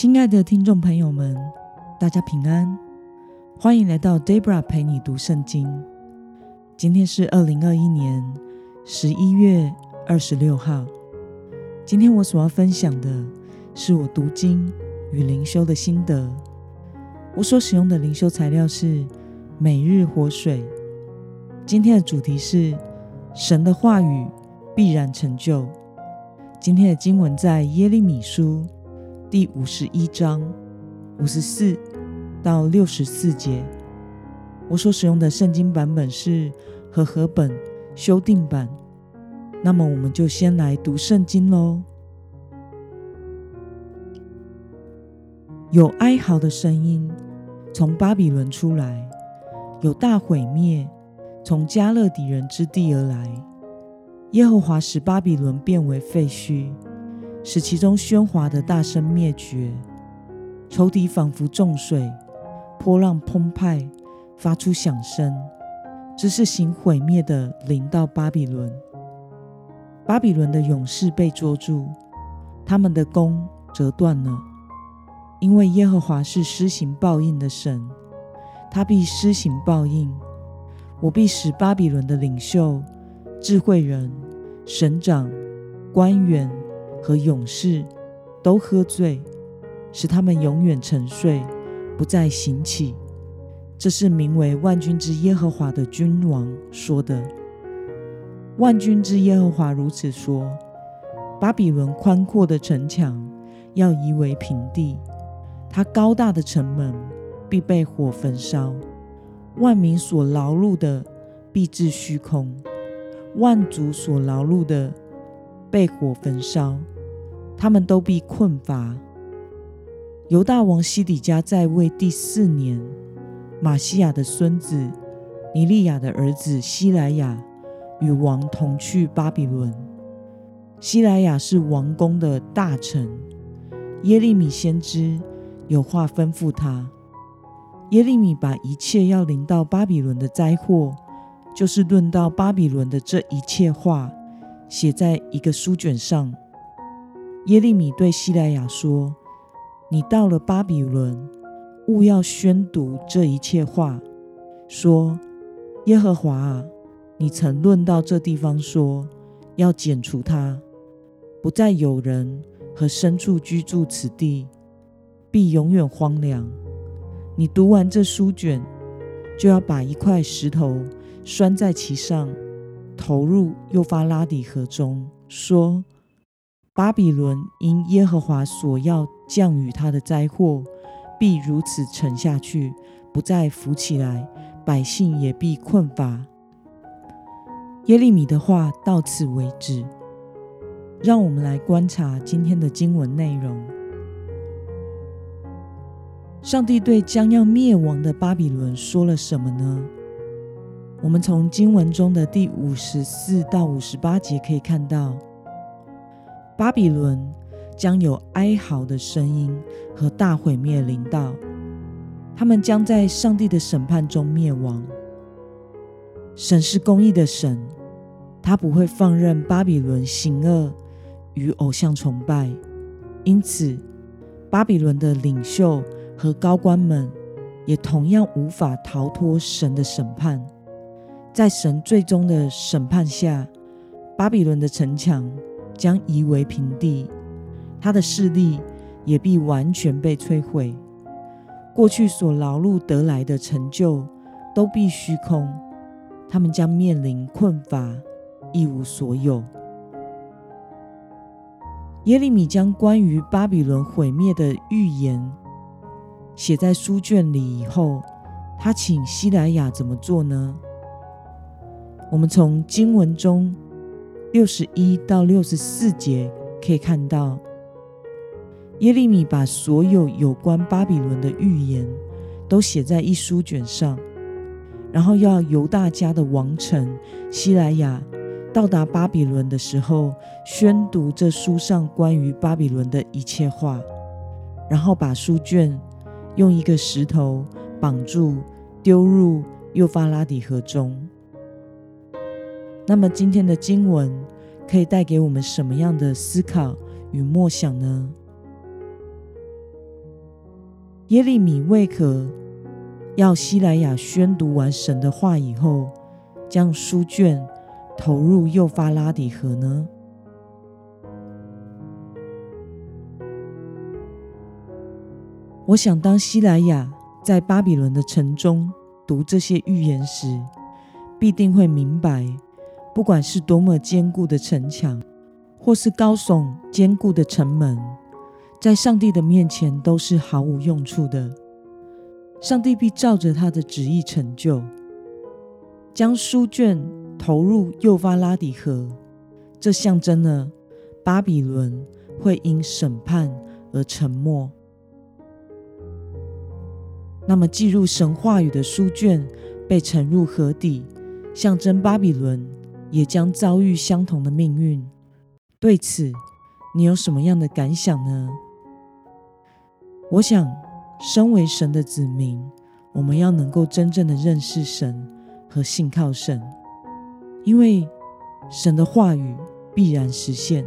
亲爱的听众朋友们，大家平安，欢迎来到 Debra 陪你读圣经。今天是二零二一年十一月二十六号。今天我所要分享的是我读经与灵修的心得。我所使用的灵修材料是每日活水。今天的主题是神的话语必然成就。今天的经文在耶利米书第五十一章五十四到六十四节。我所使用的圣经版本是和合本修订版。那么，我们就先来读圣经喽。有哀嚎的声音从巴比伦出来，有大毁灭从加勒底人之地而来。耶和华使巴比伦变为废墟，使其中喧哗的大声灭绝。仇敌仿佛重水，波浪澎湃，发出响声。这是行毁灭的临到巴比伦。巴比伦的勇士被捉住，他们的弓折断了，因为耶和华是施行报应的神，他必施行报应。我必使巴比伦的领袖。智慧人、省长、官员和勇士都喝醉，使他们永远沉睡，不再醒起。这是名为万军之耶和华的君王说的。万军之耶和华如此说：巴比伦宽阔的城墙要夷为平地，它高大的城门必被火焚烧，万民所劳碌的必至虚空。万族所劳碌的被火焚烧，他们都必困乏。犹大王西底家在位第四年，马西亚的孙子尼利亚的儿子希莱亚与王同去巴比伦。希莱亚是王宫的大臣，耶利米先知有话吩咐他。耶利米把一切要临到巴比伦的灾祸。就是论到巴比伦的这一切话，写在一个书卷上。耶利米对希莱亚说：“你到了巴比伦，务要宣读这一切话，说：耶和华啊，你曾论到这地方说，要剪除它，不再有人和牲畜居住此地，必永远荒凉。你读完这书卷，就要把一块石头。”拴在其上，投入幼发拉底河中，说：“巴比伦因耶和华所要降雨他的灾祸，必如此沉下去，不再浮起来，百姓也必困乏。”耶利米的话到此为止。让我们来观察今天的经文内容。上帝对将要灭亡的巴比伦说了什么呢？我们从经文中的第五十四到五十八节可以看到，巴比伦将有哀嚎的声音和大毁灭临到，他们将在上帝的审判中灭亡。神是公义的神，他不会放任巴比伦行恶与偶像崇拜，因此巴比伦的领袖和高官们也同样无法逃脱神的审判。在神最终的审判下，巴比伦的城墙将夷为平地，他的势力也必完全被摧毁。过去所劳碌得来的成就都必虚空，他们将面临困乏，一无所有。耶利米将关于巴比伦毁灭的预言写在书卷里以后，他请希莱亚怎么做呢？我们从经文中六十一到六十四节可以看到，耶利米把所有有关巴比伦的预言都写在一书卷上，然后要犹大家的王臣希莱亚到达巴比伦的时候，宣读这书上关于巴比伦的一切话，然后把书卷用一个石头绑住，丢入幼发拉底河中。那么今天的经文可以带给我们什么样的思考与默想呢？耶利米为何要希莱亚宣读完神的话以后，将书卷投入幼发拉底河呢？我想，当希莱亚在巴比伦的城中读这些预言时，必定会明白，不管是多么坚固的城墙，或是高耸坚固的城门，在上帝的面前都是毫无用处的。上帝必照着他的旨意成就，将书卷投入幼发拉底河，这象征了巴比伦会因审判而沉没。那么，记入神话语的书卷被沉入河底。象征巴比伦也将遭遇相同的命运。对此，你有什么样的感想呢？我想，身为神的子民，我们要能够真正的认识神和信靠神，因为神的话语必然实现。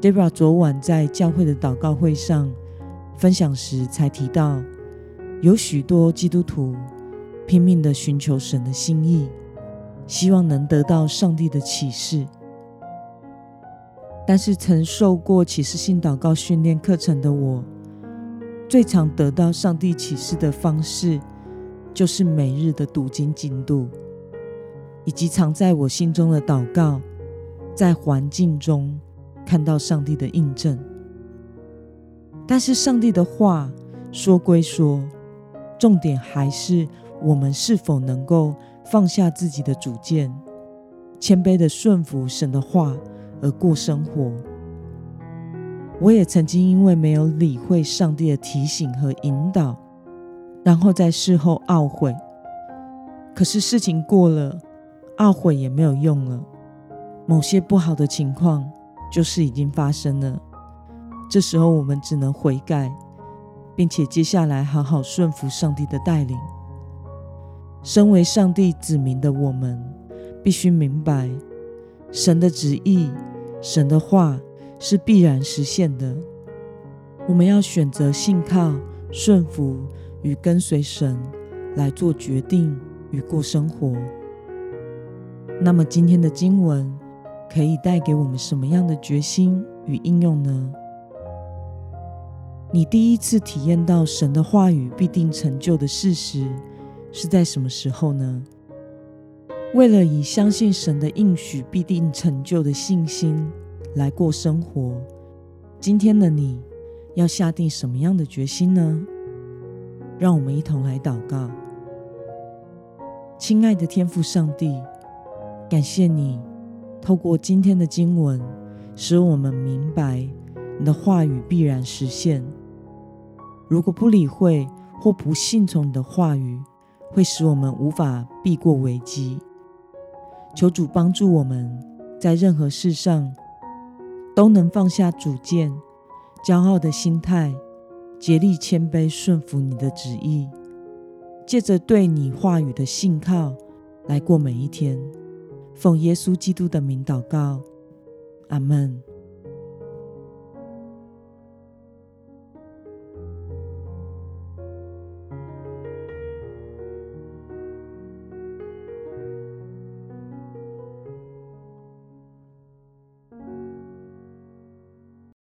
Debra 昨晚在教会的祷告会上分享时，才提到有许多基督徒。拼命的寻求神的心意，希望能得到上帝的启示。但是曾受过启示性祷告训练课程的我，最常得到上帝启示的方式，就是每日的读经进度，以及藏在我心中的祷告，在环境中看到上帝的印证。但是上帝的话说归说，重点还是。我们是否能够放下自己的主见，谦卑的顺服神的话而过生活？我也曾经因为没有理会上帝的提醒和引导，然后在事后懊悔。可是事情过了，懊悔也没有用了。某些不好的情况就是已经发生了。这时候我们只能悔改，并且接下来好好顺服上帝的带领。身为上帝子民的我们，必须明白神的旨意、神的话是必然实现的。我们要选择信靠、顺服与跟随神来做决定与过生活。那么，今天的经文可以带给我们什么样的决心与应用呢？你第一次体验到神的话语必定成就的事实。是在什么时候呢？为了以相信神的应许必定成就的信心来过生活，今天的你要下定什么样的决心呢？让我们一同来祷告。亲爱的天父上帝，感谢你透过今天的经文，使我们明白你的话语必然实现。如果不理会或不信从你的话语，会使我们无法避过危机。求主帮助我们在任何事上都能放下主见、骄傲的心态，竭力谦卑顺服你的旨意，借着对你话语的信靠来过每一天。奉耶稣基督的名祷告，阿门。